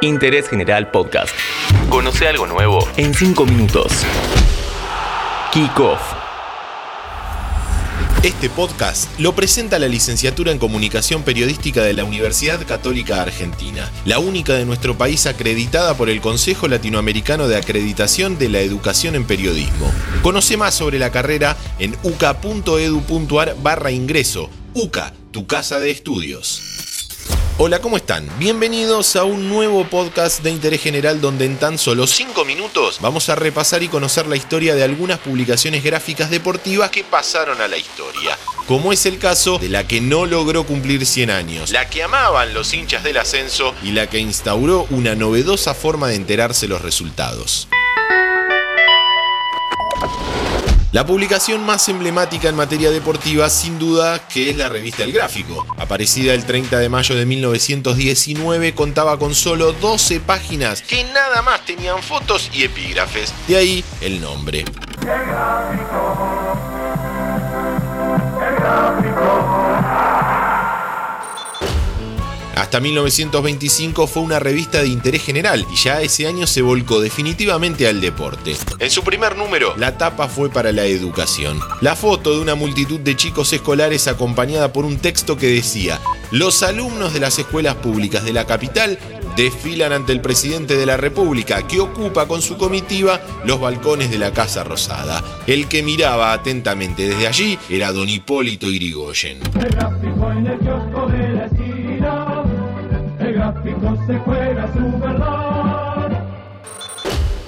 Interés General Podcast. Conoce algo nuevo en 5 minutos. Kick Off. Este podcast lo presenta la licenciatura en Comunicación Periodística de la Universidad Católica Argentina, la única de nuestro país acreditada por el Consejo Latinoamericano de Acreditación de la Educación en Periodismo. Conoce más sobre la carrera en uca.edu.ar barra ingreso. UCA, tu casa de estudios. Hola, ¿cómo están? Bienvenidos a un nuevo podcast de interés general donde en tan solo 5 minutos vamos a repasar y conocer la historia de algunas publicaciones gráficas deportivas que pasaron a la historia. Como es el caso de la que no logró cumplir 100 años, la que amaban los hinchas del ascenso y la que instauró una novedosa forma de enterarse los resultados. La publicación más emblemática en materia deportiva sin duda que es la revista El Gráfico. Aparecida el 30 de mayo de 1919 contaba con solo 12 páginas que nada más tenían fotos y epígrafes. De ahí el nombre. El gráfico, el gráfico. Hasta 1925 fue una revista de interés general y ya ese año se volcó definitivamente al deporte. En su primer número, la tapa fue para la educación. La foto de una multitud de chicos escolares acompañada por un texto que decía, los alumnos de las escuelas públicas de la capital desfilan ante el presidente de la República, que ocupa con su comitiva los balcones de la Casa Rosada. El que miraba atentamente desde allí era don Hipólito Irigoyen.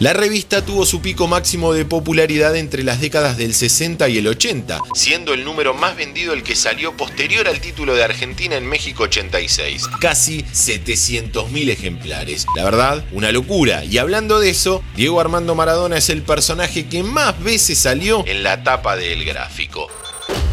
La revista tuvo su pico máximo de popularidad entre las décadas del 60 y el 80, siendo el número más vendido el que salió posterior al título de Argentina en México 86, casi 700.000 ejemplares. La verdad, una locura. Y hablando de eso, Diego Armando Maradona es el personaje que más veces salió en la tapa del gráfico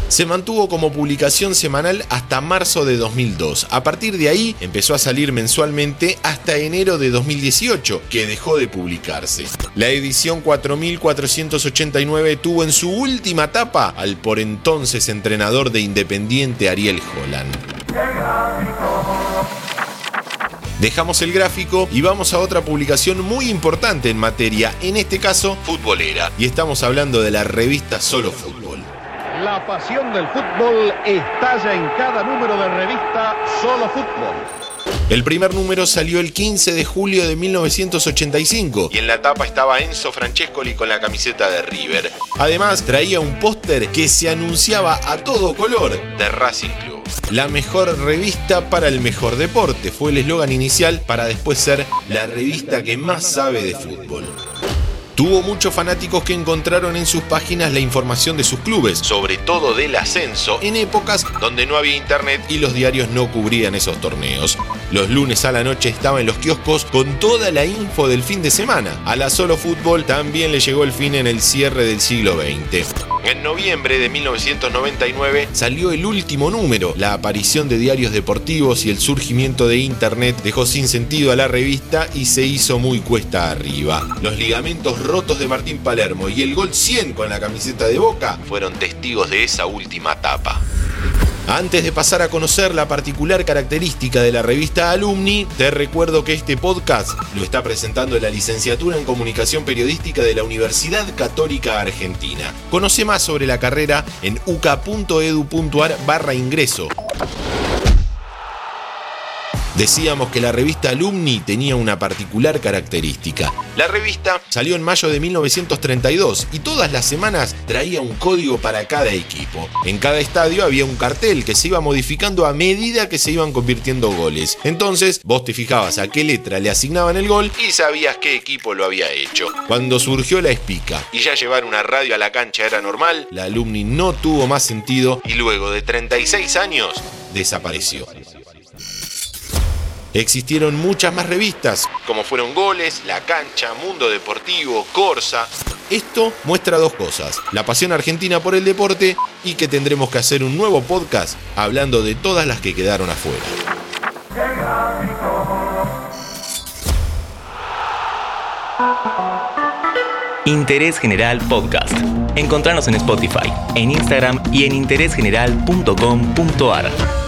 se mantuvo como publicación semanal hasta marzo de 2002. A partir de ahí empezó a salir mensualmente hasta enero de 2018, que dejó de publicarse. La edición 4489 tuvo en su última etapa al por entonces entrenador de Independiente Ariel Holland. Dejamos el gráfico y vamos a otra publicación muy importante en materia, en este caso futbolera, y estamos hablando de la revista Solo Fútbol. La pasión del fútbol estalla en cada número de revista Solo Fútbol. El primer número salió el 15 de julio de 1985 y en la tapa estaba Enzo Francescoli con la camiseta de River. Además traía un póster que se anunciaba a todo color de Racing Club. La mejor revista para el mejor deporte fue el eslogan inicial para después ser la revista que más sabe de fútbol. Tuvo muchos fanáticos que encontraron en sus páginas la información de sus clubes, sobre todo del ascenso, en épocas donde no había internet y los diarios no cubrían esos torneos. Los lunes a la noche estaba en los kioscos con toda la info del fin de semana. A la solo fútbol también le llegó el fin en el cierre del siglo XX. En noviembre de 1999 salió el último número. La aparición de diarios deportivos y el surgimiento de Internet dejó sin sentido a la revista y se hizo muy cuesta arriba. Los ligamentos rotos de Martín Palermo y el gol 100 con la camiseta de Boca fueron testigos de esa última etapa. Antes de pasar a conocer la particular característica de la revista Alumni, te recuerdo que este podcast lo está presentando la licenciatura en Comunicación Periodística de la Universidad Católica Argentina. Conoce más sobre la carrera en uca.edu.ar barra ingreso. Decíamos que la revista Alumni tenía una particular característica. La revista salió en mayo de 1932 y todas las semanas traía un código para cada equipo. En cada estadio había un cartel que se iba modificando a medida que se iban convirtiendo goles. Entonces vos te fijabas a qué letra le asignaban el gol y sabías qué equipo lo había hecho. Cuando surgió la espica y ya llevar una radio a la cancha era normal, la Alumni no tuvo más sentido y luego de 36 años desapareció. Existieron muchas más revistas, como fueron Goles, La Cancha, Mundo Deportivo, Corsa. Esto muestra dos cosas, la pasión argentina por el deporte y que tendremos que hacer un nuevo podcast hablando de todas las que quedaron afuera. Interés General Podcast. Encontrarnos en Spotify, en Instagram y en interésgeneral.com.ar.